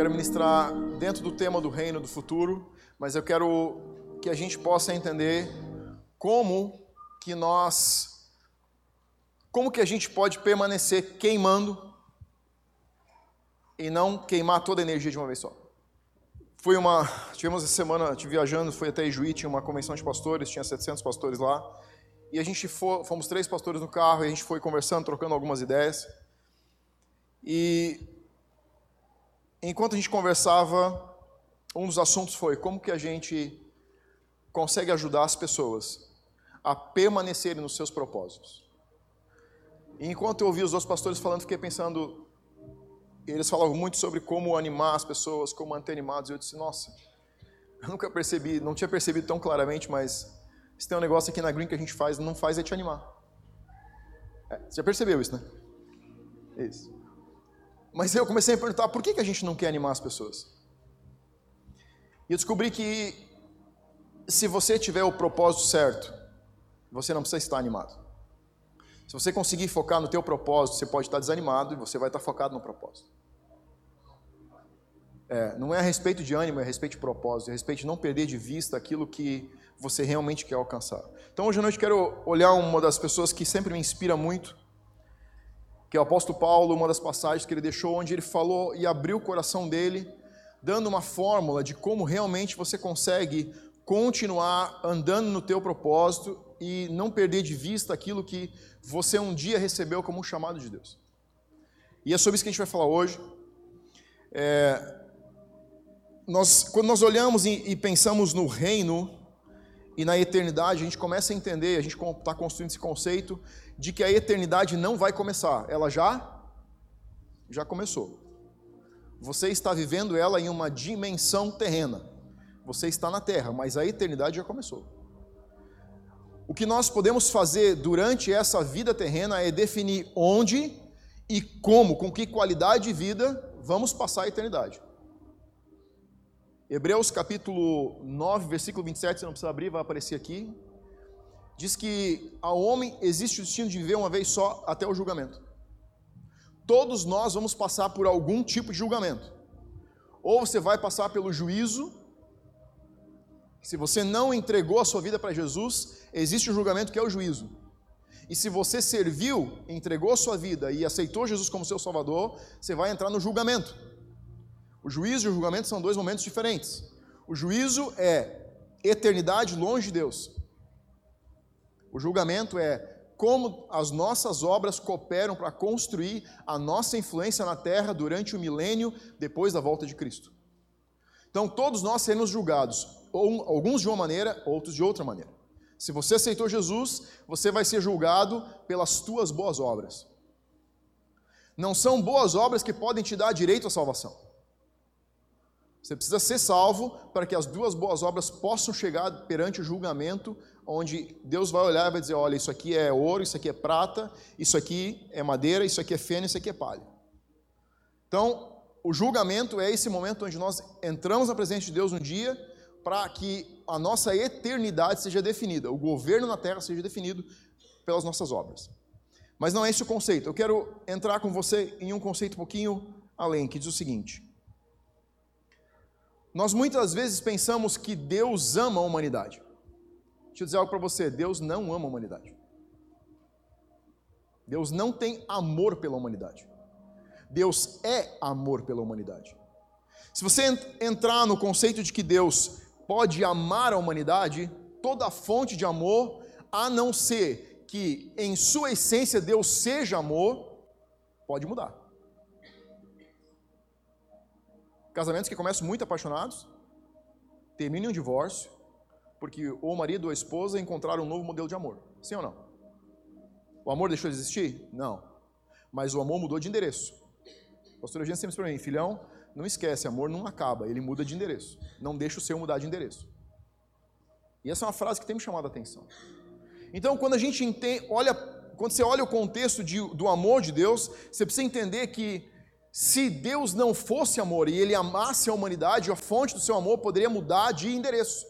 quero ministrar dentro do tema do reino do futuro, mas eu quero que a gente possa entender como que nós como que a gente pode permanecer queimando e não queimar toda a energia de uma vez só. Foi uma, tivemos essa semana, tive viajando, fui até Ijuí, tinha uma convenção de pastores, tinha 700 pastores lá, e a gente foi, fomos três pastores no carro, e a gente foi conversando, trocando algumas ideias. E enquanto a gente conversava, um dos assuntos foi como que a gente consegue ajudar as pessoas a permanecerem nos seus propósitos. E enquanto eu ouvi os outros pastores falando, fiquei pensando, eles falavam muito sobre como animar as pessoas, como manter animados, e eu disse, nossa, eu nunca percebi, não tinha percebido tão claramente, mas se tem um negócio aqui na Green que a gente faz, não faz é te animar. É, você já percebeu isso, né? Isso. Mas eu comecei a me perguntar, por que, que a gente não quer animar as pessoas? E eu descobri que se você tiver o propósito certo, você não precisa estar animado. Se você conseguir focar no teu propósito, você pode estar desanimado e você vai estar focado no propósito. É, não é a respeito de ânimo, é a respeito de propósito, é a respeito de não perder de vista aquilo que você realmente quer alcançar. Então hoje à noite quero olhar uma das pessoas que sempre me inspira muito, que é o apóstolo Paulo, uma das passagens que ele deixou, onde ele falou e abriu o coração dele, dando uma fórmula de como realmente você consegue continuar andando no teu propósito e não perder de vista aquilo que você um dia recebeu como um chamado de Deus. E é sobre isso que a gente vai falar hoje. É, nós, quando nós olhamos e, e pensamos no reino, e na eternidade, a gente começa a entender, a gente está construindo esse conceito de que a eternidade não vai começar, ela já já começou. Você está vivendo ela em uma dimensão terrena. Você está na terra, mas a eternidade já começou. O que nós podemos fazer durante essa vida terrena é definir onde e como, com que qualidade de vida vamos passar a eternidade. Hebreus capítulo 9, versículo 27, você não precisa abrir, vai aparecer aqui. Diz que ao homem existe o destino de viver uma vez só até o julgamento. Todos nós vamos passar por algum tipo de julgamento. Ou você vai passar pelo juízo. Se você não entregou a sua vida para Jesus, existe um julgamento que é o juízo. E se você serviu, entregou a sua vida e aceitou Jesus como seu Salvador, você vai entrar no julgamento. O juízo e o julgamento são dois momentos diferentes. O juízo é eternidade longe de Deus. O julgamento é como as nossas obras cooperam para construir a nossa influência na terra durante o milênio depois da volta de Cristo. Então, todos nós seremos julgados, alguns de uma maneira, outros de outra maneira. Se você aceitou Jesus, você vai ser julgado pelas tuas boas obras. Não são boas obras que podem te dar direito à salvação. Você precisa ser salvo para que as duas boas obras possam chegar perante o julgamento, onde Deus vai olhar e vai dizer: olha, isso aqui é ouro, isso aqui é prata, isso aqui é madeira, isso aqui é feno, isso aqui é palha. Então, o julgamento é esse momento onde nós entramos na presença de Deus um dia para que a nossa eternidade seja definida, o governo na terra seja definido pelas nossas obras. Mas não é esse o conceito. Eu quero entrar com você em um conceito um pouquinho além, que diz o seguinte: nós muitas vezes pensamos que Deus ama a humanidade. Deixa eu dizer algo para você: Deus não ama a humanidade. Deus não tem amor pela humanidade. Deus é amor pela humanidade. Se você entrar no conceito de que Deus pode amar a humanidade, toda fonte de amor, a não ser que em sua essência Deus seja amor, pode mudar. Casamentos que começam muito apaixonados, terminam em divórcio, porque ou o marido ou a esposa encontraram um novo modelo de amor. Sim ou não? O amor deixou de existir? Não. Mas o amor mudou de endereço. A pastora Eugênia sempre para mim, filhão, não esquece, amor não acaba, ele muda de endereço. Não deixa o seu mudar de endereço. E essa é uma frase que tem me chamado a atenção. Então, quando a gente entende, olha, quando você olha o contexto de, do amor de Deus, você precisa entender que se Deus não fosse amor e ele amasse a humanidade, a fonte do seu amor poderia mudar de endereço.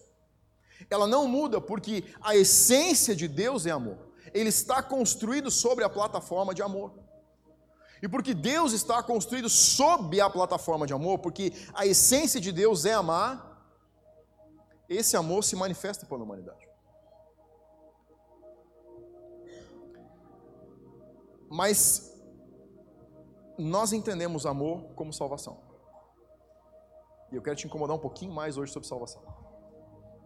Ela não muda porque a essência de Deus é amor. Ele está construído sobre a plataforma de amor. E porque Deus está construído sob a plataforma de amor, porque a essência de Deus é amar, esse amor se manifesta pela humanidade. Mas nós entendemos amor como salvação. E eu quero te incomodar um pouquinho mais hoje sobre salvação.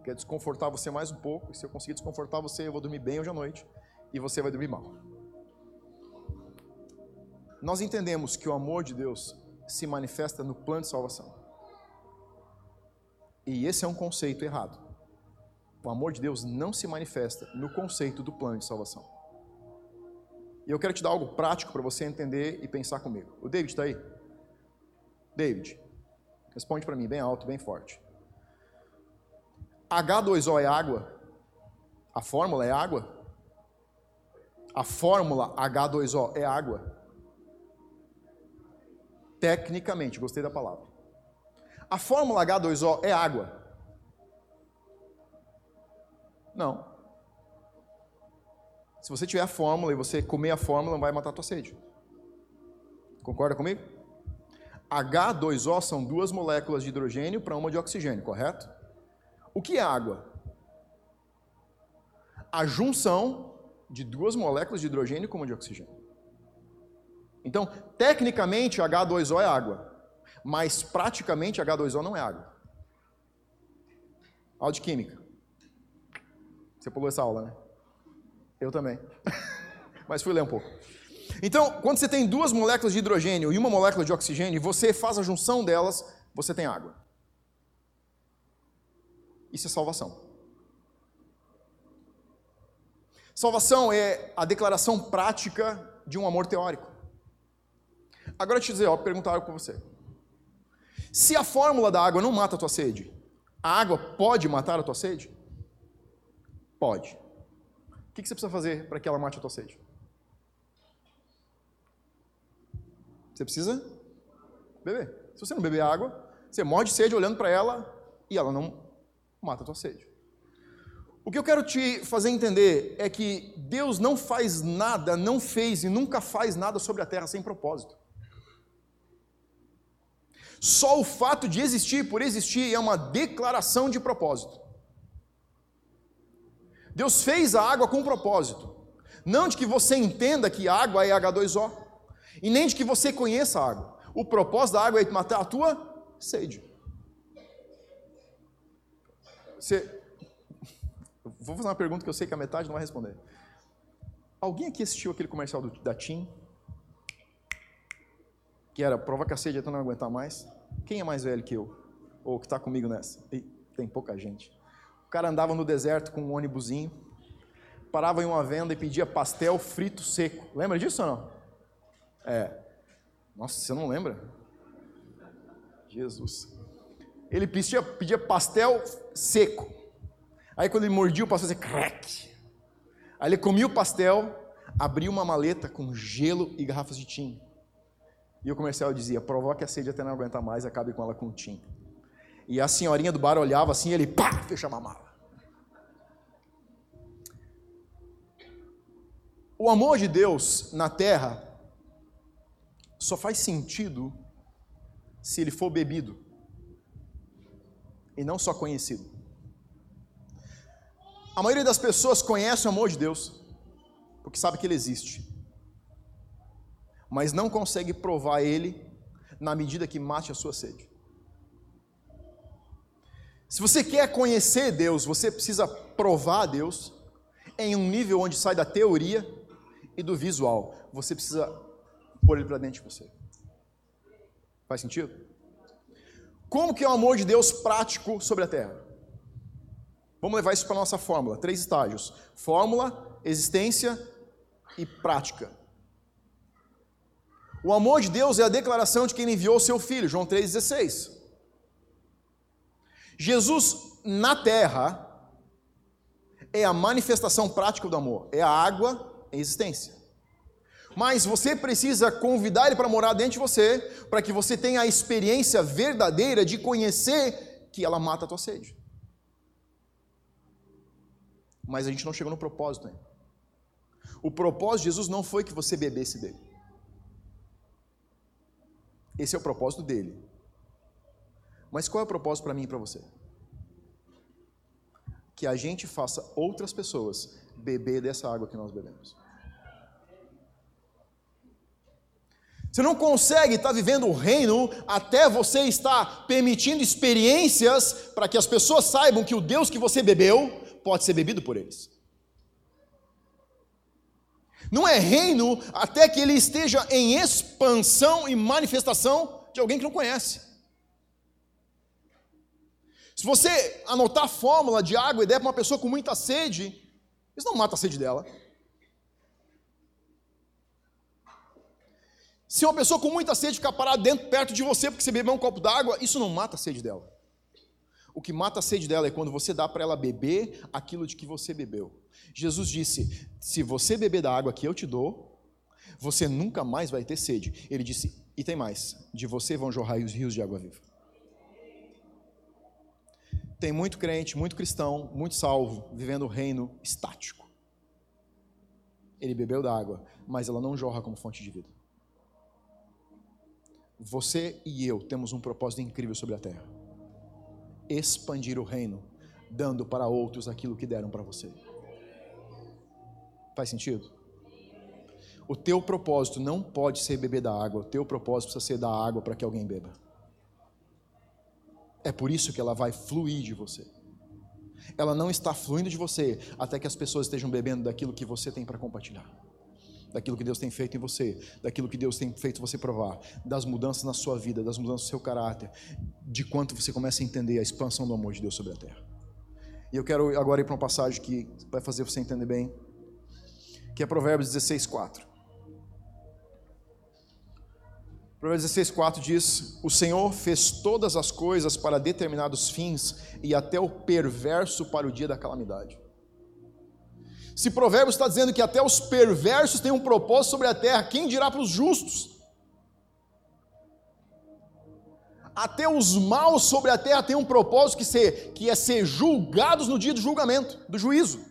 Quero desconfortar você mais um pouco, e se eu conseguir desconfortar você, eu vou dormir bem hoje à noite, e você vai dormir mal. Nós entendemos que o amor de Deus se manifesta no plano de salvação. E esse é um conceito errado. O amor de Deus não se manifesta no conceito do plano de salvação. E eu quero te dar algo prático para você entender e pensar comigo. O David está aí? David, responde para mim, bem alto, bem forte. H2O é água? A fórmula é água? A fórmula H2O é água? Tecnicamente, gostei da palavra. A fórmula H2O é água? Não. Se você tiver a fórmula e você comer a fórmula, não vai matar a tua sede. Concorda comigo? H2O são duas moléculas de hidrogênio para uma de oxigênio, correto? O que é água? A junção de duas moléculas de hidrogênio com uma de oxigênio. Então, tecnicamente, H2O é água, mas praticamente H2O não é água. Aula de química. Você pulou essa aula, né? Eu também. mas fui ler um pouco. Então, quando você tem duas moléculas de hidrogênio e uma molécula de oxigênio, e você faz a junção delas, você tem água. Isso é salvação. Salvação é a declaração prática de um amor teórico. Agora te dizer, ó, perguntar algo para você. Se a fórmula da água não mata a tua sede, a água pode matar a tua sede? Pode. O que você precisa fazer para que ela mate a tua sede? Você precisa beber. Se você não beber água, você morre de sede olhando para ela e ela não mata a tua sede. O que eu quero te fazer entender é que Deus não faz nada, não fez e nunca faz nada sobre a terra sem propósito. Só o fato de existir por existir é uma declaração de propósito. Deus fez a água com propósito. Não de que você entenda que água é H2O, e nem de que você conheça a água. O propósito da água é matar a tua sede. Você... Vou fazer uma pergunta que eu sei que a metade não vai responder. Alguém aqui assistiu aquele comercial do, da TIM? Que era provoca a sede até não aguentar mais? Quem é mais velho que eu? Ou que está comigo nessa? Tem pouca gente. O cara andava no deserto com um ônibusinho, parava em uma venda e pedia pastel frito seco. Lembra disso ou não? É. Nossa, você não lembra? Jesus. Ele pedia, pedia pastel seco. Aí quando ele mordia o pastel, fazia crack. Aí ele comia o pastel, abria uma maleta com gelo e garrafas de tinta. E o comercial dizia: provoque a sede até não aguentar mais, acabe com ela com tim. E a senhorinha do bar olhava assim, ele pá, fechava a mala. O amor de Deus na terra só faz sentido se ele for bebido e não só conhecido. A maioria das pessoas conhece o amor de Deus porque sabe que ele existe mas não consegue provar ele na medida que mate a sua sede. Se você quer conhecer Deus, você precisa provar Deus em um nível onde sai da teoria e do visual. Você precisa pôr ele para dentro de você. Faz sentido? Como que é o amor de Deus prático sobre a terra? Vamos levar isso para a nossa fórmula, três estágios: fórmula, existência e prática. O amor de Deus é a declaração de quem enviou o seu filho, João 3,16. Jesus na terra é a manifestação prática do amor, é a água em existência. Mas você precisa convidar ele para morar dentro de você, para que você tenha a experiência verdadeira de conhecer que ela mata a tua sede. Mas a gente não chegou no propósito ainda. O propósito de Jesus não foi que você bebesse dele. Esse é o propósito dele. Mas qual é o propósito para mim e para você? Que a gente faça outras pessoas beber dessa água que nós bebemos. Você não consegue estar vivendo o reino até você estar permitindo experiências para que as pessoas saibam que o Deus que você bebeu pode ser bebido por eles. Não é reino até que ele esteja em expansão e manifestação de alguém que não conhece. Se você anotar a fórmula de água e der para uma pessoa com muita sede, isso não mata a sede dela. Se uma pessoa com muita sede ficar parada dentro, perto de você, porque você bebeu um copo d'água, isso não mata a sede dela. O que mata a sede dela é quando você dá para ela beber aquilo de que você bebeu. Jesus disse: Se você beber da água que eu te dou, você nunca mais vai ter sede. Ele disse: E tem mais: de você vão jorrar os rios de água viva. Tem muito crente, muito cristão, muito salvo, vivendo o reino estático. Ele bebeu da água, mas ela não jorra como fonte de vida. Você e eu temos um propósito incrível sobre a terra: expandir o reino, dando para outros aquilo que deram para você. Faz sentido? O teu propósito não pode ser beber da água, o teu propósito precisa ser dar água para que alguém beba. É por isso que ela vai fluir de você. Ela não está fluindo de você até que as pessoas estejam bebendo daquilo que você tem para compartilhar daquilo que Deus tem feito em você, daquilo que Deus tem feito você provar, das mudanças na sua vida, das mudanças no seu caráter, de quanto você começa a entender a expansão do amor de Deus sobre a terra. E eu quero agora ir para uma passagem que vai fazer você entender bem, que é Provérbios 16, 4. Provérbios 16, 4 diz: O Senhor fez todas as coisas para determinados fins e até o perverso para o dia da calamidade. Se Provérbios está dizendo que até os perversos têm um propósito sobre a terra, quem dirá para os justos? Até os maus sobre a terra têm um propósito que, ser, que é ser julgados no dia do julgamento, do juízo.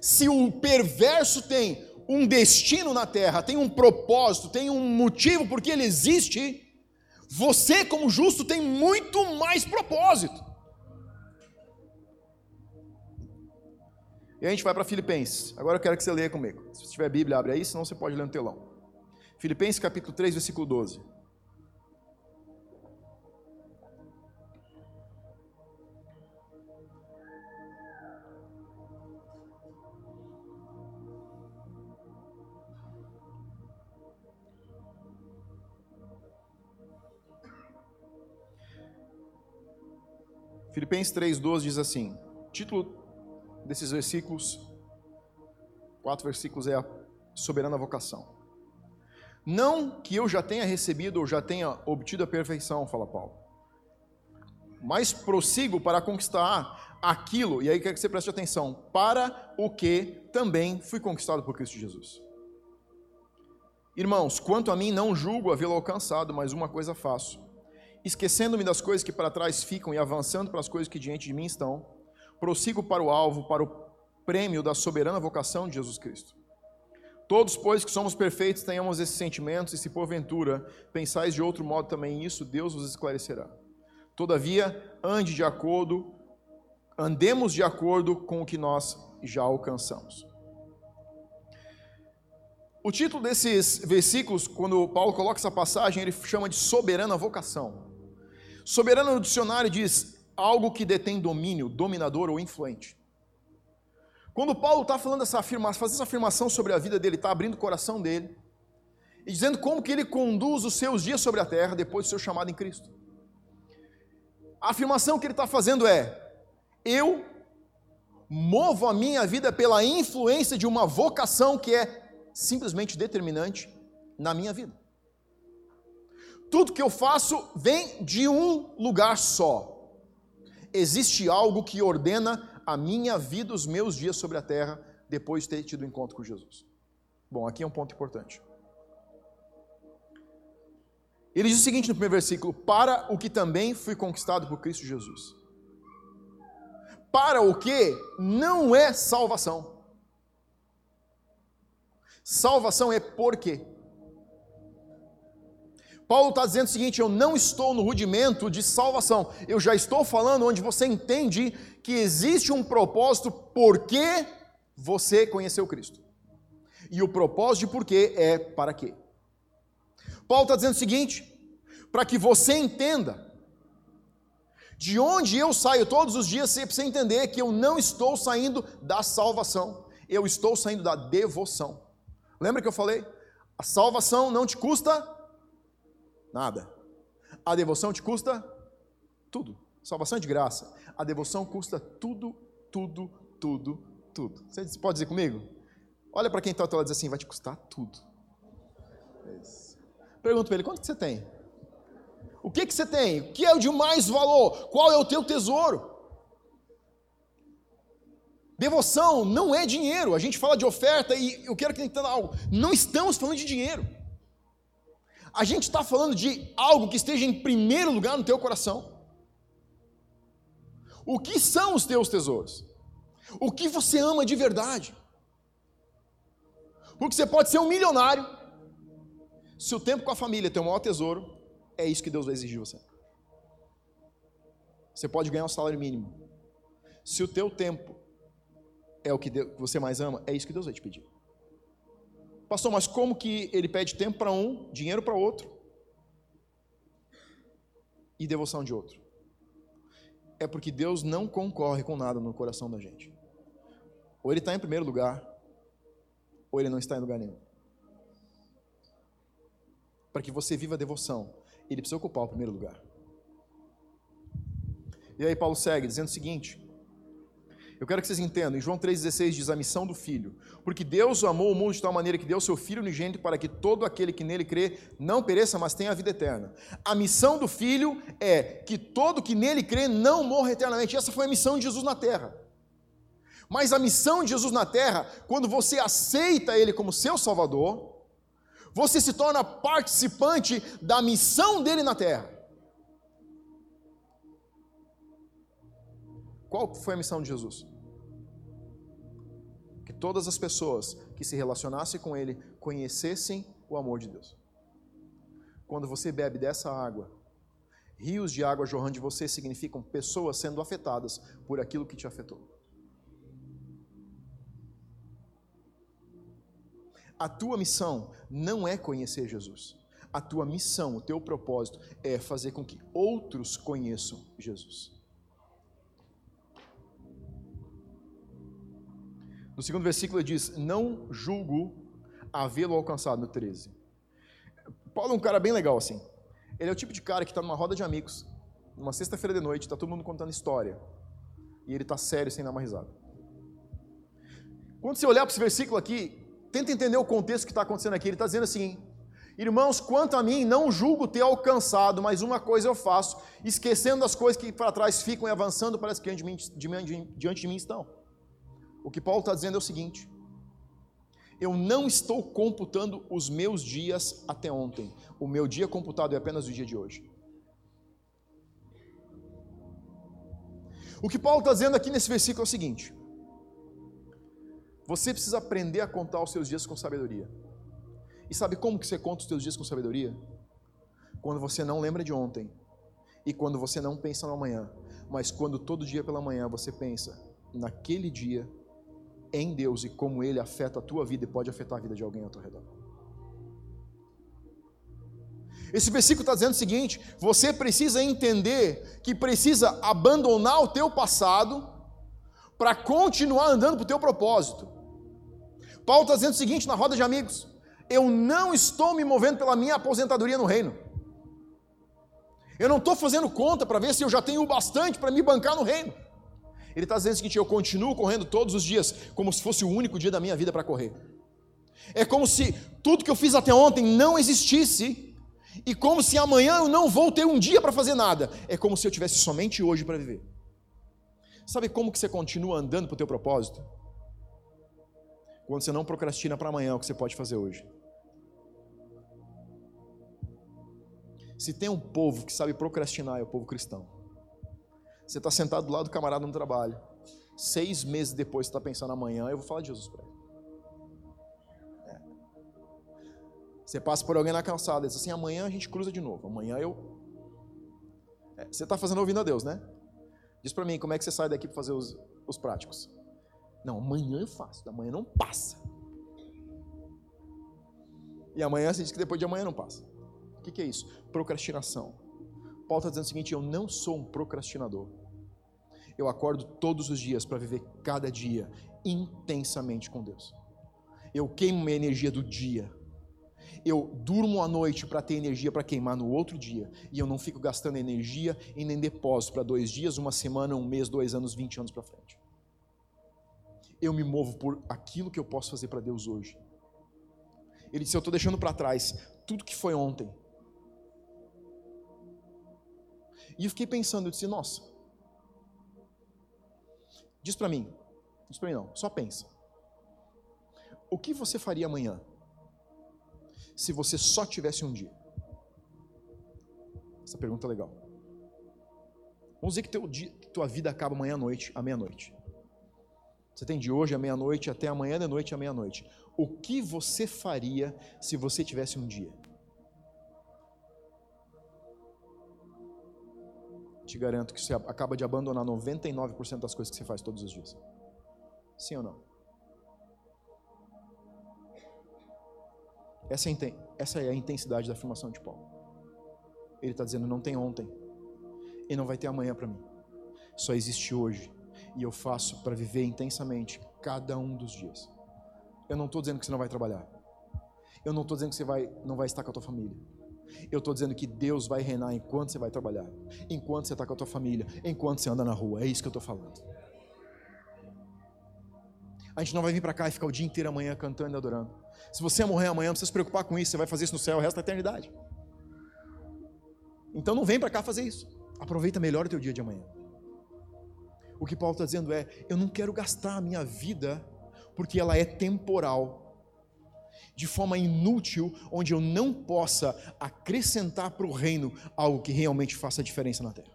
Se o perverso tem um destino na terra, tem um propósito, tem um motivo porque ele existe, você, como justo, tem muito mais propósito. E a gente vai para Filipenses. Agora eu quero que você leia comigo. Se tiver Bíblia, abre aí, senão você pode ler no telão. Filipenses capítulo 3, versículo 12. Filipenses 3,12 diz assim: título desses versículos, quatro versículos, é a soberana vocação. Não que eu já tenha recebido ou já tenha obtido a perfeição, fala Paulo, mas prossigo para conquistar aquilo, e aí quer que você preste atenção, para o que também fui conquistado por Cristo Jesus. Irmãos, quanto a mim, não julgo havê-lo alcançado, mas uma coisa faço. Esquecendo-me das coisas que para trás ficam e avançando para as coisas que diante de mim estão, prossigo para o alvo, para o prêmio da soberana vocação de Jesus Cristo. Todos, pois, que somos perfeitos, tenhamos esses sentimentos, e se porventura pensais de outro modo também isso, Deus vos esclarecerá. Todavia, ande de acordo, andemos de acordo com o que nós já alcançamos. O título desses versículos, quando Paulo coloca essa passagem, ele chama de soberana vocação. Soberana no dicionário diz algo que detém domínio, dominador ou influente. Quando Paulo está falando essa afirmação, fazendo essa afirmação sobre a vida dele, está abrindo o coração dele e dizendo como que ele conduz os seus dias sobre a terra depois do seu chamado em Cristo. A afirmação que ele está fazendo é: eu movo a minha vida pela influência de uma vocação que é simplesmente determinante na minha vida. Tudo que eu faço vem de um lugar só, existe algo que ordena a minha vida, os meus dias sobre a terra, depois de ter tido um encontro com Jesus. Bom, aqui é um ponto importante. Ele diz o seguinte no primeiro versículo: Para o que também fui conquistado por Cristo Jesus. Para o que não é salvação. Salvação é por quê? Paulo está dizendo o seguinte: eu não estou no rudimento de salvação, eu já estou falando onde você entende que existe um propósito porque você conheceu Cristo. E o propósito de porquê é para quê. Paulo está dizendo o seguinte: para que você entenda de onde eu saio todos os dias, você precisa entender que eu não estou saindo da salvação, eu estou saindo da devoção. Lembra que eu falei? A salvação não te custa nada. A devoção te custa tudo. Salvação é de graça. A devoção custa tudo, tudo, tudo, tudo. Você pode dizer comigo? Olha para quem está ao e diz assim: vai te custar tudo. Pergunta para ele: quanto que você tem? O que, que você tem? O que é o de mais valor? Qual é o teu tesouro? Devoção não é dinheiro. A gente fala de oferta e eu quero que entenda algo. Não estamos falando de dinheiro. A gente está falando de algo que esteja em primeiro lugar no teu coração. O que são os teus tesouros? O que você ama de verdade? Porque você pode ser um milionário, se o tempo com a família é teu maior tesouro, é isso que Deus vai exigir de você. Você pode ganhar um salário mínimo. Se o teu tempo é o que você mais ama, é isso que Deus vai te pedir. Pastor, mas como que ele pede tempo para um, dinheiro para outro e devoção de outro? É porque Deus não concorre com nada no coração da gente. Ou ele está em primeiro lugar, ou ele não está em lugar nenhum. Para que você viva a devoção, ele precisa ocupar o primeiro lugar. E aí Paulo segue dizendo o seguinte: eu quero que vocês entendam. Em João 3,16 diz a missão do Filho. Porque Deus amou o mundo de tal maneira que deu seu Filho unigênito para que todo aquele que nele crê não pereça, mas tenha a vida eterna. A missão do Filho é que todo que nele crê não morra eternamente. Essa foi a missão de Jesus na terra. Mas a missão de Jesus na terra, quando você aceita Ele como seu Salvador, você se torna participante da missão dele na terra. Qual foi a missão de Jesus? Todas as pessoas que se relacionassem com Ele conhecessem o amor de Deus. Quando você bebe dessa água, rios de água jorrando de você significam pessoas sendo afetadas por aquilo que te afetou. A tua missão não é conhecer Jesus. A tua missão, o teu propósito é fazer com que outros conheçam Jesus. No segundo versículo ele diz: Não julgo havê-lo alcançado, no 13. Paulo é um cara bem legal assim. Ele é o tipo de cara que está numa roda de amigos, numa sexta-feira de noite, está todo mundo contando história. E ele está sério, sem dar uma risada. Quando você olhar para esse versículo aqui, tenta entender o contexto que está acontecendo aqui. Ele está dizendo assim: Irmãos, quanto a mim, não julgo ter alcançado, mas uma coisa eu faço, esquecendo as coisas que para trás ficam e avançando para as que diante de mim estão. O que Paulo está dizendo é o seguinte: eu não estou computando os meus dias até ontem. O meu dia computado é apenas o dia de hoje. O que Paulo está dizendo aqui nesse versículo é o seguinte: você precisa aprender a contar os seus dias com sabedoria. E sabe como que você conta os seus dias com sabedoria? Quando você não lembra de ontem e quando você não pensa no amanhã, mas quando todo dia pela manhã você pensa naquele dia em Deus e como Ele afeta a tua vida e pode afetar a vida de alguém ao teu redor. Esse versículo está dizendo o seguinte: você precisa entender que precisa abandonar o teu passado para continuar andando para o teu propósito. Paulo está dizendo o seguinte na roda de amigos: eu não estou me movendo pela minha aposentadoria no reino. Eu não estou fazendo conta para ver se eu já tenho o bastante para me bancar no reino. Ele está dizendo o seguinte: eu continuo correndo todos os dias, como se fosse o único dia da minha vida para correr. É como se tudo que eu fiz até ontem não existisse, e como se amanhã eu não vou ter um dia para fazer nada. É como se eu tivesse somente hoje para viver. Sabe como que você continua andando para o teu propósito? Quando você não procrastina para amanhã o que você pode fazer hoje. Se tem um povo que sabe procrastinar, é o povo cristão. Você está sentado do lado do camarada no trabalho. Seis meses depois você está pensando amanhã, eu vou falar de Jesus para ele. É. Você passa por alguém na calçada e diz assim: amanhã a gente cruza de novo. Amanhã eu. É, você está fazendo ouvindo a Deus, né? Diz para mim, como é que você sai daqui para fazer os, os práticos? Não, amanhã eu faço, amanhã não passa. E amanhã você diz que depois de amanhã não passa. O que, que é isso? Procrastinação. Paulo está dizendo o seguinte: eu não sou um procrastinador. Eu acordo todos os dias para viver cada dia intensamente com Deus. Eu queimo minha energia do dia. Eu durmo à noite para ter energia para queimar no outro dia. E eu não fico gastando energia e nem depósito para dois dias, uma semana, um mês, dois anos, vinte anos para frente. Eu me movo por aquilo que eu posso fazer para Deus hoje. Ele disse: Eu estou deixando para trás tudo que foi ontem. E eu fiquei pensando, eu disse: Nossa, diz para mim, diz para mim não, só pensa. O que você faria amanhã se você só tivesse um dia? Essa pergunta é legal. Vamos dizer que, teu dia, que tua vida acaba amanhã à noite, à meia-noite. Você tem de hoje à meia-noite até amanhã de noite à meia-noite. O que você faria se você tivesse um dia? Te garanto que você acaba de abandonar 99% das coisas que você faz todos os dias. Sim ou não? Essa é, essa é a intensidade da afirmação de Paulo. Ele está dizendo: não tem ontem e não vai ter amanhã para mim. Só existe hoje e eu faço para viver intensamente cada um dos dias. Eu não estou dizendo que você não vai trabalhar. Eu não estou dizendo que você vai, não vai estar com a tua família. Eu estou dizendo que Deus vai reinar enquanto você vai trabalhar, enquanto você está com a tua família, enquanto você anda na rua. É isso que eu estou falando. A gente não vai vir para cá e ficar o dia inteiro amanhã cantando e adorando. Se você morrer amanhã, não precisa se preocupar com isso, você vai fazer isso no céu o resto da eternidade. Então não vem para cá fazer isso. Aproveita melhor o teu dia de amanhã. O que Paulo está dizendo é: eu não quero gastar a minha vida porque ela é temporal, de forma inútil, onde eu não possa acrescentar para o reino algo que realmente faça diferença na terra.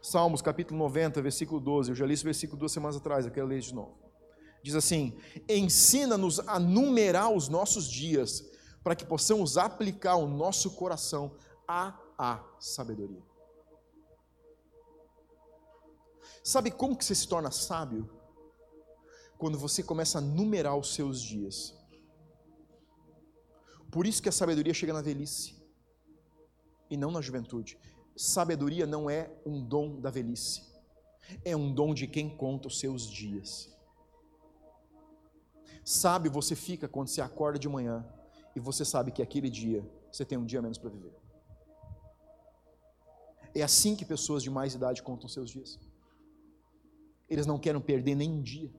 Salmos capítulo 90, versículo 12. Eu já li esse versículo duas semanas atrás, eu quero ler de novo. Diz assim: Ensina-nos a numerar os nossos dias, para que possamos aplicar o nosso coração à, sabedoria. Sabe como que você se torna sábio? Quando você começa a numerar os seus dias. Por isso que a sabedoria chega na velhice e não na juventude. Sabedoria não é um dom da velhice, é um dom de quem conta os seus dias. Sabe você fica quando você acorda de manhã e você sabe que aquele dia você tem um dia menos para viver. É assim que pessoas de mais idade contam seus dias. Eles não querem perder nem um dia.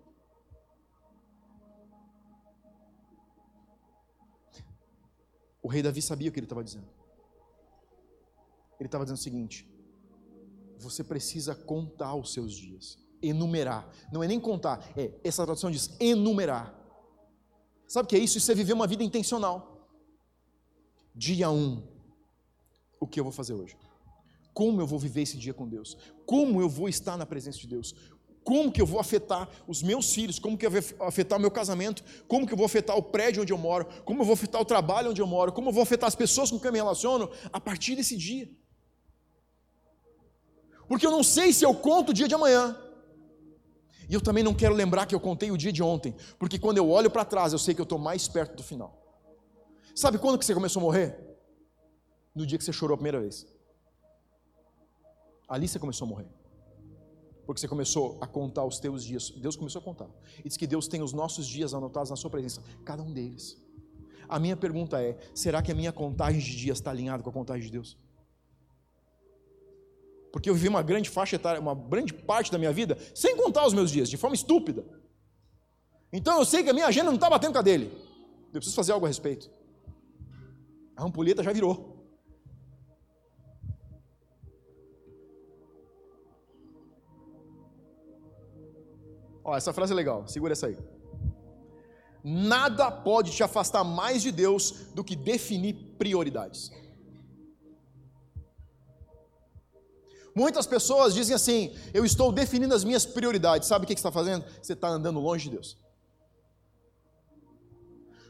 O rei Davi sabia o que ele estava dizendo. Ele estava dizendo o seguinte: você precisa contar os seus dias, enumerar. Não é nem contar, é essa tradução diz enumerar. Sabe o que é isso? Isso é viver uma vida intencional. Dia 1, um, o que eu vou fazer hoje? Como eu vou viver esse dia com Deus? Como eu vou estar na presença de Deus? Como que eu vou afetar os meus filhos, como que eu vou afetar o meu casamento, como que eu vou afetar o prédio onde eu moro, como eu vou afetar o trabalho onde eu moro, como eu vou afetar as pessoas com quem eu me relaciono a partir desse dia. Porque eu não sei se eu conto o dia de amanhã. E eu também não quero lembrar que eu contei o dia de ontem, porque quando eu olho para trás, eu sei que eu estou mais perto do final. Sabe quando que você começou a morrer? No dia que você chorou a primeira vez. Ali você começou a morrer porque você começou a contar os teus dias. Deus começou a contar. E diz que Deus tem os nossos dias anotados na sua presença, cada um deles. A minha pergunta é: será que a minha contagem de dias está alinhada com a contagem de Deus? Porque eu vivi uma grande faixa etária, uma grande parte da minha vida sem contar os meus dias, de forma estúpida. Então eu sei que a minha agenda não está batendo com a dele. Eu preciso fazer algo a respeito. A ampulheta já virou. Ó, essa frase é legal, segura essa aí. Nada pode te afastar mais de Deus do que definir prioridades. Muitas pessoas dizem assim: Eu estou definindo as minhas prioridades. Sabe o que você está fazendo? Você está andando longe de Deus.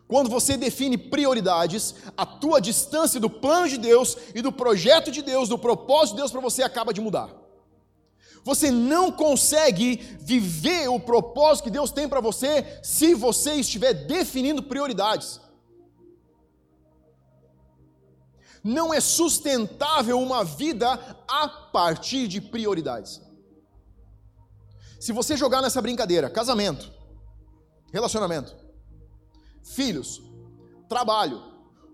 Quando você define prioridades, a tua distância do plano de Deus e do projeto de Deus, do propósito de Deus para você acaba de mudar. Você não consegue viver o propósito que Deus tem para você se você estiver definindo prioridades. Não é sustentável uma vida a partir de prioridades. Se você jogar nessa brincadeira, casamento, relacionamento, filhos, trabalho,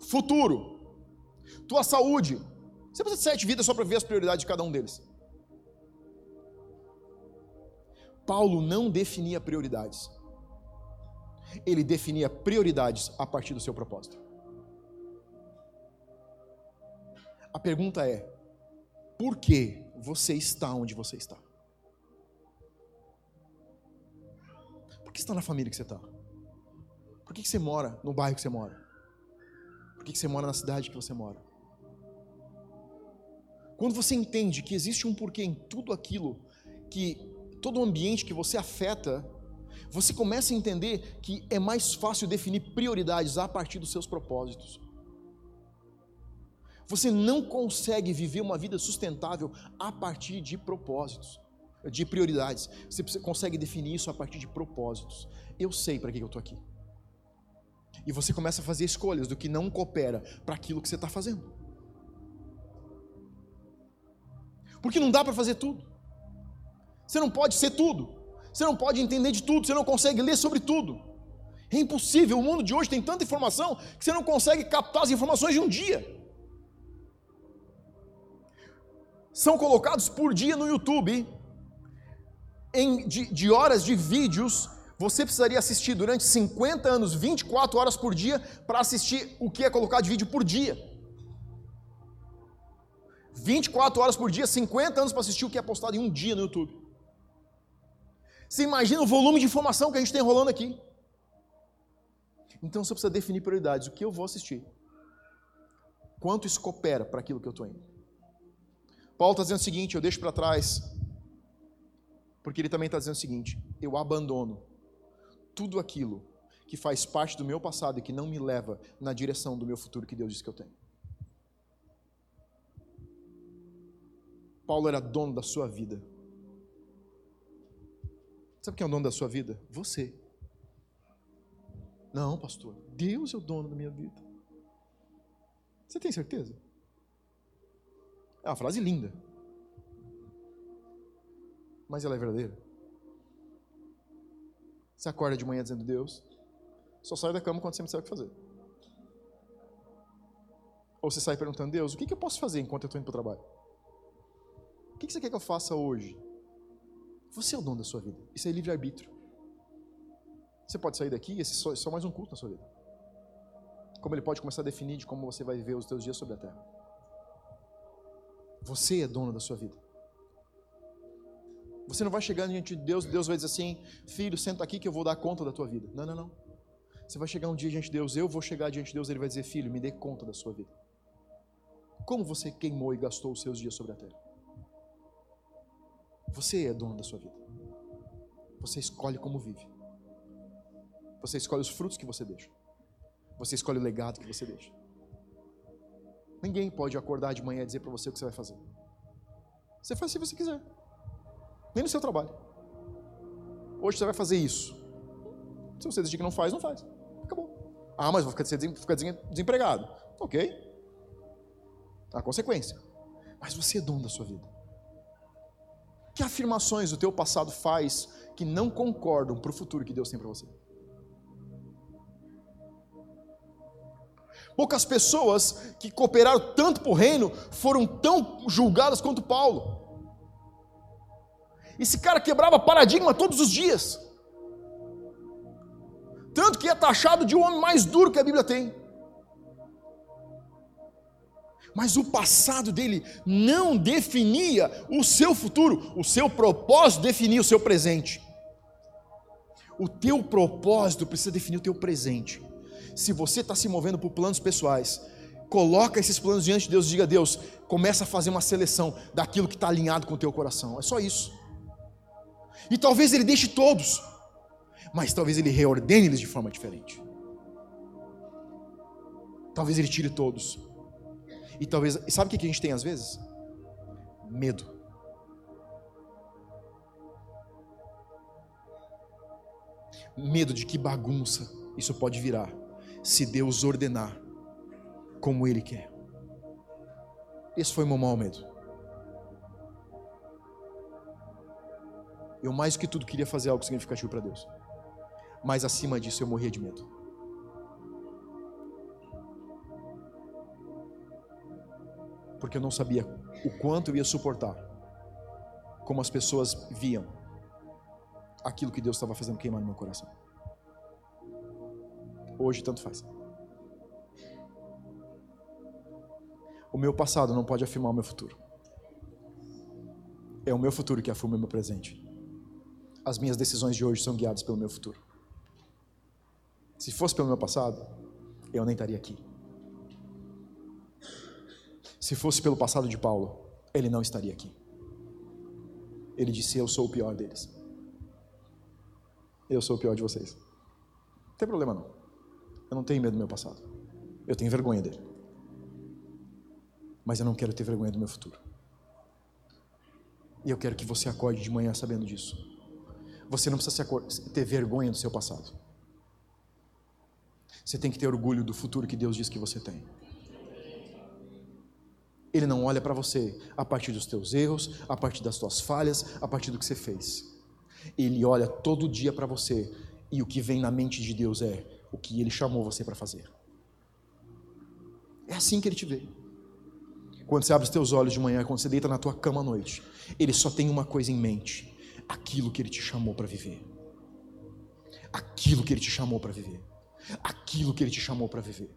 futuro, tua saúde, você precisa de sete vidas só para ver as prioridades de cada um deles. Paulo não definia prioridades. Ele definia prioridades a partir do seu propósito. A pergunta é: por que você está onde você está? Por que está na família que você está? Por que você mora no bairro que você mora? Por que você mora na cidade que você mora? Quando você entende que existe um porquê em tudo aquilo que todo o ambiente que você afeta, você começa a entender que é mais fácil definir prioridades a partir dos seus propósitos. Você não consegue viver uma vida sustentável a partir de propósitos, de prioridades. Você consegue definir isso a partir de propósitos. Eu sei para que eu estou aqui. E você começa a fazer escolhas do que não coopera para aquilo que você está fazendo. Porque não dá para fazer tudo. Você não pode ser tudo. Você não pode entender de tudo. Você não consegue ler sobre tudo. É impossível. O mundo de hoje tem tanta informação que você não consegue captar as informações de um dia. São colocados por dia no YouTube, em, de, de horas de vídeos, você precisaria assistir durante 50 anos, 24 horas por dia, para assistir o que é colocado de vídeo por dia. 24 horas por dia, 50 anos para assistir o que é postado em um dia no YouTube. Você imagina o volume de informação que a gente tem rolando aqui. Então você precisa definir prioridades. O que eu vou assistir? Quanto isso coopera para aquilo que eu estou indo? Paulo está dizendo o seguinte: eu deixo para trás, porque ele também está dizendo o seguinte: eu abandono tudo aquilo que faz parte do meu passado e que não me leva na direção do meu futuro que Deus disse que eu tenho. Paulo era dono da sua vida. Sabe quem é o dono da sua vida? Você. Não, pastor, Deus é o dono da minha vida. Você tem certeza? É uma frase linda. Mas ela é verdadeira. Você acorda de manhã dizendo, Deus, só sai da cama quando você me sabe o que fazer. Ou você sai perguntando, Deus, o que eu posso fazer enquanto eu estou indo para o trabalho? O que você quer que eu faça hoje? Você é o dono da sua vida. Isso é livre-arbítrio. Você pode sair daqui e esse é só mais um culto na sua vida. Como ele pode começar a definir de como você vai viver os seus dias sobre a terra. Você é dono da sua vida. Você não vai chegar diante de Deus, Deus vai dizer assim: Filho, senta aqui que eu vou dar conta da tua vida. Não, não, não. Você vai chegar um dia diante de Deus, eu vou chegar diante de Deus, ele vai dizer: Filho, me dê conta da sua vida. Como você queimou e gastou os seus dias sobre a terra? Você é dono da sua vida. Você escolhe como vive. Você escolhe os frutos que você deixa. Você escolhe o legado que você deixa. Ninguém pode acordar de manhã e dizer para você o que você vai fazer. Você faz se você quiser. Nem no seu trabalho. Hoje você vai fazer isso. Se você decidir que não faz, não faz. Acabou. Ah, mas vou ficar desempregado. Ok. A consequência. Mas você é dono da sua vida. Que afirmações o teu passado faz que não concordam para o futuro que Deus tem para você? Poucas pessoas que cooperaram tanto para o reino foram tão julgadas quanto Paulo. Esse cara quebrava paradigma todos os dias. Tanto que é taxado de um homem mais duro que a Bíblia tem. Mas o passado dele não definia o seu futuro, o seu propósito definia o seu presente. O teu propósito precisa definir o teu presente. Se você está se movendo por planos pessoais, coloca esses planos diante de Deus e diga a Deus, começa a fazer uma seleção daquilo que está alinhado com o teu coração. É só isso. E talvez ele deixe todos, mas talvez ele reordene eles de forma diferente. Talvez Ele tire todos. E talvez. Sabe o que a gente tem às vezes? Medo. Medo de que bagunça isso pode virar se Deus ordenar como Ele quer. Esse foi o meu maior medo. Eu mais que tudo queria fazer algo significativo para Deus. Mas acima disso eu morria de medo. Porque eu não sabia o quanto eu ia suportar. Como as pessoas viam aquilo que Deus estava fazendo queimar no meu coração. Hoje tanto faz. O meu passado não pode afirmar o meu futuro. É o meu futuro que afirma o meu presente. As minhas decisões de hoje são guiadas pelo meu futuro. Se fosse pelo meu passado, eu nem estaria aqui. Se fosse pelo passado de Paulo, ele não estaria aqui. Ele disse: Eu sou o pior deles. Eu sou o pior de vocês. Não tem problema não. Eu não tenho medo do meu passado. Eu tenho vergonha dele mas eu não quero ter vergonha do meu futuro. E eu quero que você acorde de manhã sabendo disso. Você não precisa ter vergonha do seu passado. Você tem que ter orgulho do futuro que Deus diz que você tem. Ele não olha para você a partir dos teus erros, a partir das tuas falhas, a partir do que você fez. Ele olha todo dia para você e o que vem na mente de Deus é o que ele chamou você para fazer. É assim que ele te vê. Quando você abre os teus olhos de manhã, quando você deita na tua cama à noite, ele só tem uma coisa em mente: aquilo que ele te chamou para viver. Aquilo que ele te chamou para viver. Aquilo que ele te chamou para viver.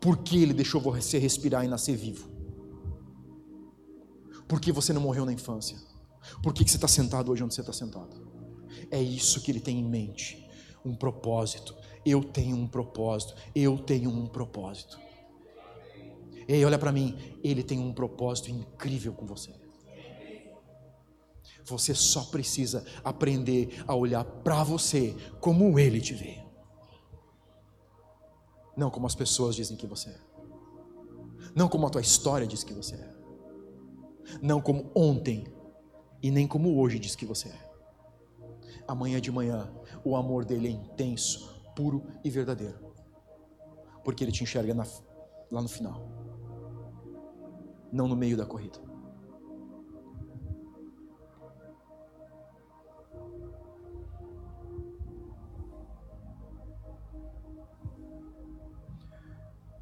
Por que ele deixou você respirar e nascer vivo? Por que você não morreu na infância? Por que você está sentado hoje onde você está sentado? É isso que ele tem em mente. Um propósito. Eu tenho um propósito. Eu tenho um propósito. Ei, olha para mim, ele tem um propósito incrível com você. Você só precisa aprender a olhar para você como ele te vê. Não como as pessoas dizem que você é. Não como a tua história diz que você é. Não como ontem e nem como hoje diz que você é. Amanhã de manhã, o amor dele é intenso, puro e verdadeiro. Porque ele te enxerga na, lá no final não no meio da corrida.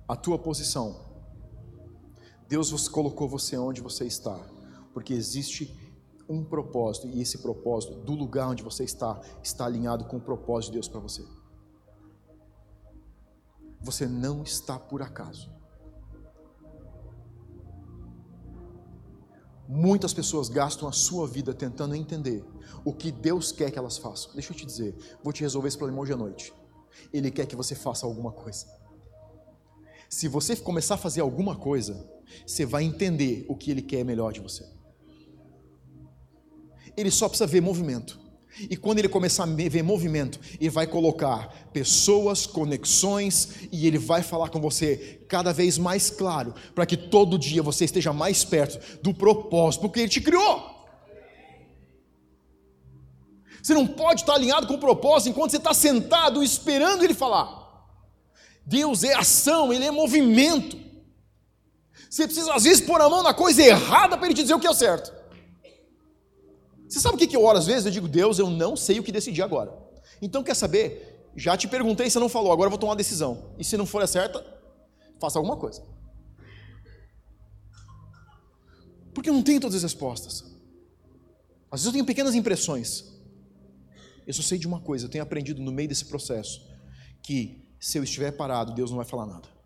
A tua posição. Deus colocou você onde você está, porque existe um propósito, e esse propósito, do lugar onde você está, está alinhado com o propósito de Deus para você. Você não está por acaso. Muitas pessoas gastam a sua vida tentando entender o que Deus quer que elas façam. Deixa eu te dizer, vou te resolver esse problema hoje à noite. Ele quer que você faça alguma coisa. Se você começar a fazer alguma coisa, você vai entender o que ele quer melhor de você. Ele só precisa ver movimento. E quando ele começar a ver movimento, ele vai colocar pessoas, conexões, e ele vai falar com você cada vez mais claro, para que todo dia você esteja mais perto do propósito, porque ele te criou. Você não pode estar alinhado com o propósito enquanto você está sentado esperando ele falar. Deus é ação, ele é movimento. Você precisa às vezes pôr a mão na coisa errada para ele te dizer o que é o certo. Você sabe o que, eu oro às vezes? Eu digo, Deus, eu não sei o que decidir agora. Então, quer saber? Já te perguntei, você não falou, agora eu vou tomar uma decisão. E se não for a certa, faça alguma coisa. Porque eu não tenho todas as respostas. Às vezes eu tenho pequenas impressões. Eu só sei de uma coisa, eu tenho aprendido no meio desse processo que se eu estiver parado, Deus não vai falar nada.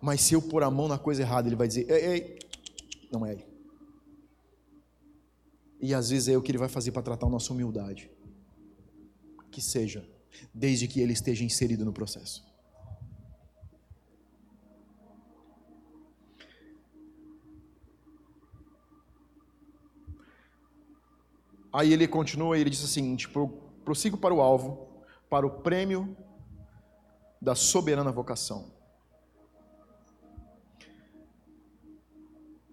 Mas se eu pôr a mão na coisa errada, Ele vai dizer: ei, ei, não é aí. E às vezes é o que ele vai fazer para tratar a nossa humildade. Que seja, desde que ele esteja inserido no processo. Aí ele continua e ele diz assim: tipo, prossigo para o alvo, para o prêmio da soberana vocação.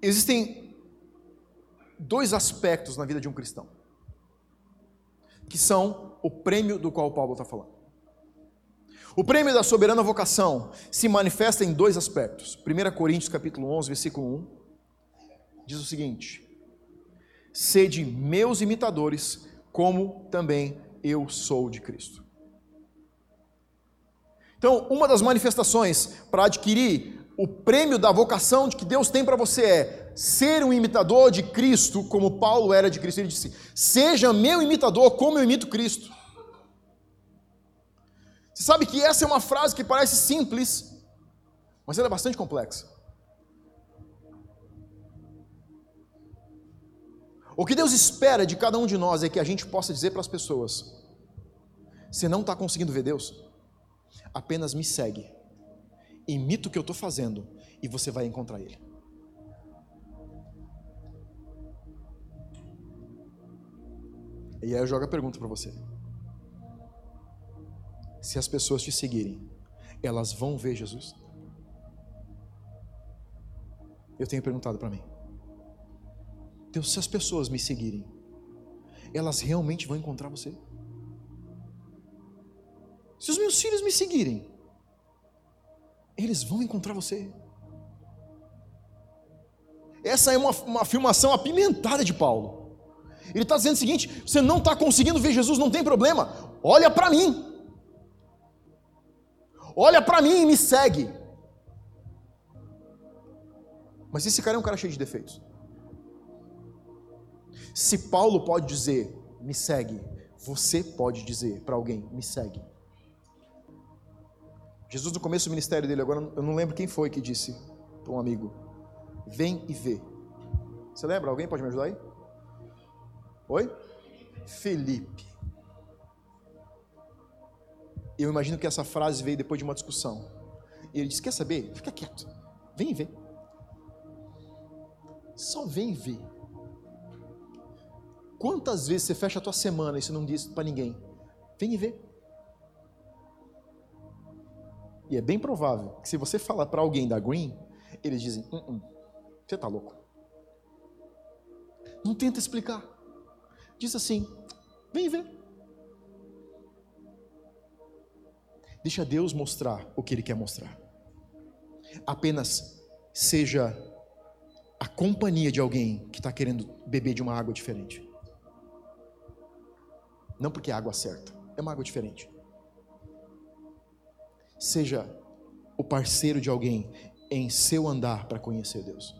Existem dois aspectos na vida de um cristão, que são o prêmio do qual Paulo está falando. O prêmio da soberana vocação se manifesta em dois aspectos. 1 Coríntios capítulo 11, versículo 1, diz o seguinte: Sede meus imitadores, como também eu sou de Cristo. Então, uma das manifestações para adquirir o prêmio da vocação de que Deus tem para você é ser um imitador de Cristo, como Paulo era de Cristo. Ele disse: Seja meu imitador, como eu imito Cristo. Você sabe que essa é uma frase que parece simples, mas ela é bastante complexa. O que Deus espera de cada um de nós é que a gente possa dizer para as pessoas: você não está conseguindo ver Deus? Apenas me segue, imita o que eu estou fazendo e você vai encontrar Ele. E aí eu jogo a pergunta para você: se as pessoas te seguirem, elas vão ver Jesus? Eu tenho perguntado para mim. Deus, se as pessoas me seguirem, elas realmente vão encontrar você? Se os meus filhos me seguirem, eles vão encontrar você. Essa é uma, uma afirmação apimentada de Paulo. Ele está dizendo o seguinte: você não está conseguindo ver Jesus, não tem problema, olha para mim. Olha para mim e me segue. Mas esse cara é um cara cheio de defeitos. Se Paulo pode dizer, me segue, você pode dizer para alguém, me segue. Jesus, no começo do ministério dele, agora eu não lembro quem foi que disse para um amigo: Vem e vê. Você lembra? Alguém pode me ajudar aí? Oi? Felipe. Eu imagino que essa frase veio depois de uma discussão. E ele disse: Quer saber? Fica quieto. Vem e vê. Só vem e vê. Quantas vezes você fecha a tua semana e você não diz para ninguém? Vem e vê. E é bem provável que se você falar para alguém da Green, eles dizem: uh -uh, você está louco. Não tenta explicar. Diz assim: vem ver. Deixa Deus mostrar o que Ele quer mostrar. Apenas seja a companhia de alguém que está querendo beber de uma água diferente. Não porque é água certa, é uma água diferente. Seja o parceiro de alguém em seu andar para conhecer Deus.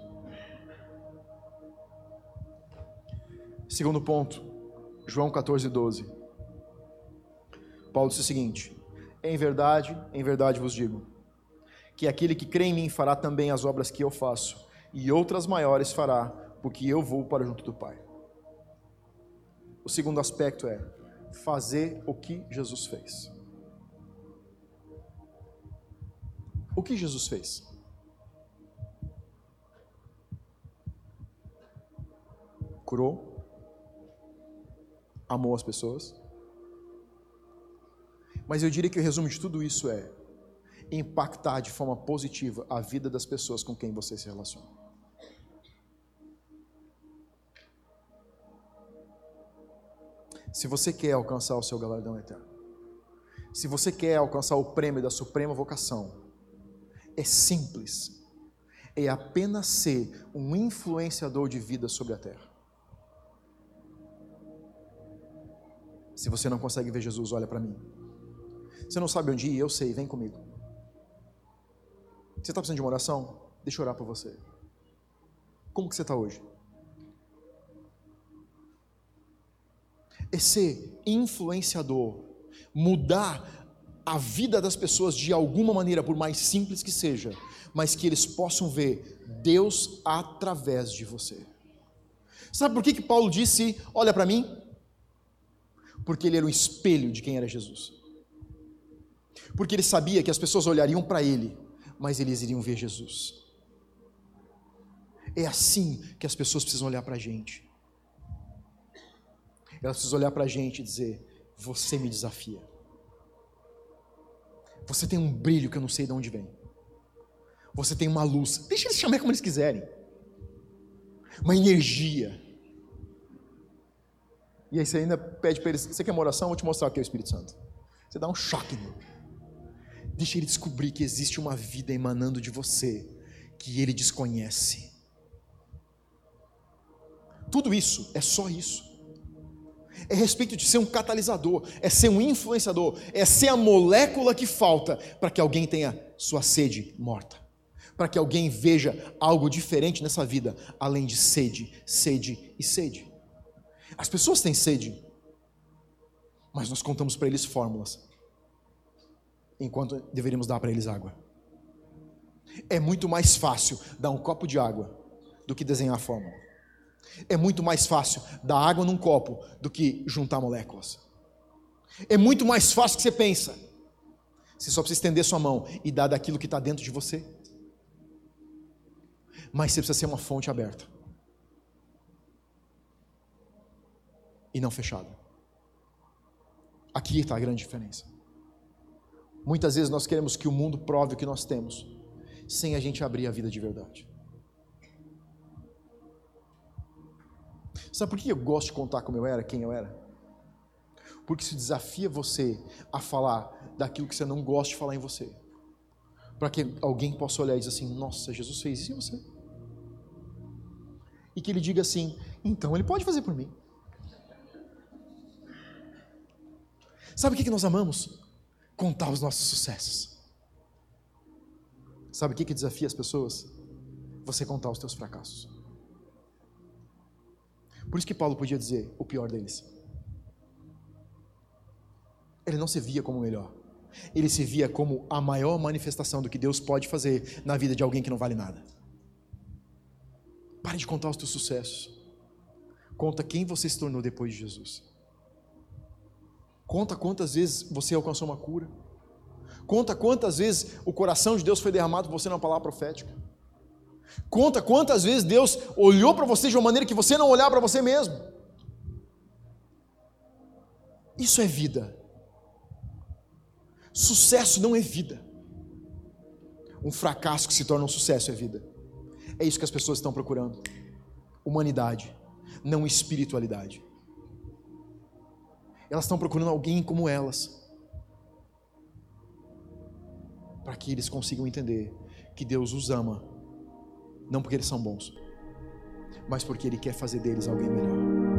Segundo ponto, João 14, 12. Paulo disse o seguinte: Em verdade, em verdade vos digo, que aquele que crê em mim fará também as obras que eu faço, e outras maiores fará, porque eu vou para junto do Pai. O segundo aspecto é fazer o que Jesus fez. O que Jesus fez? Curou, amou as pessoas. Mas eu diria que o resumo de tudo isso é impactar de forma positiva a vida das pessoas com quem você se relaciona. Se você quer alcançar o seu galardão eterno, se você quer alcançar o prêmio da suprema vocação, é simples. É apenas ser um influenciador de vida sobre a terra. Se você não consegue ver Jesus, olha para mim. Você não sabe onde ir? Eu sei, vem comigo. Você está precisando de uma oração? Deixa eu orar por você. Como que você está hoje? é ser influenciador, mudar a vida das pessoas de alguma maneira, por mais simples que seja, mas que eles possam ver Deus através de você. Sabe por que, que Paulo disse: Olha para mim? Porque ele era o espelho de quem era Jesus. Porque ele sabia que as pessoas olhariam para ele, mas eles iriam ver Jesus. É assim que as pessoas precisam olhar para a gente. Elas precisam olhar para a gente e dizer: Você me desafia. Você tem um brilho que eu não sei de onde vem. Você tem uma luz. Deixa eles chamar como eles quiserem. Uma energia. E aí você ainda pede para eles: Você quer uma oração? Eu vou te mostrar o que é o Espírito Santo. Você dá um choque nele. Deixa ele descobrir que existe uma vida emanando de você que ele desconhece. Tudo isso é só isso. É respeito de ser um catalisador, é ser um influenciador, é ser a molécula que falta para que alguém tenha sua sede morta, para que alguém veja algo diferente nessa vida, além de sede, sede e sede. As pessoas têm sede, mas nós contamos para eles fórmulas, enquanto deveríamos dar para eles água. É muito mais fácil dar um copo de água do que desenhar a fórmula. É muito mais fácil dar água num copo do que juntar moléculas. É muito mais fácil que você pensa. Você só precisa estender sua mão e dar daquilo que está dentro de você. Mas você precisa ser uma fonte aberta. E não fechada. Aqui está a grande diferença. Muitas vezes nós queremos que o mundo prove o que nós temos, sem a gente abrir a vida de verdade. Sabe por que eu gosto de contar como eu era, quem eu era? Porque isso desafia você a falar daquilo que você não gosta de falar em você. Para que alguém possa olhar e dizer assim: Nossa, Jesus fez isso em você. E que ele diga assim: Então ele pode fazer por mim. Sabe o que nós amamos? Contar os nossos sucessos. Sabe o que desafia as pessoas? Você contar os teus fracassos. Por isso que Paulo podia dizer o pior deles. Ele não se via como o melhor. Ele se via como a maior manifestação do que Deus pode fazer na vida de alguém que não vale nada. Pare de contar os teus sucessos. Conta quem você se tornou depois de Jesus. Conta quantas vezes você alcançou uma cura. Conta quantas vezes o coração de Deus foi derramado por você numa palavra profética. Conta quantas vezes Deus olhou para você de uma maneira que você não olhava para você mesmo. Isso é vida. Sucesso não é vida. Um fracasso que se torna um sucesso é vida. É isso que as pessoas estão procurando. Humanidade, não espiritualidade. Elas estão procurando alguém como elas. Para que eles consigam entender que Deus os ama não porque eles são bons, mas porque Ele quer fazer deles alguém melhor.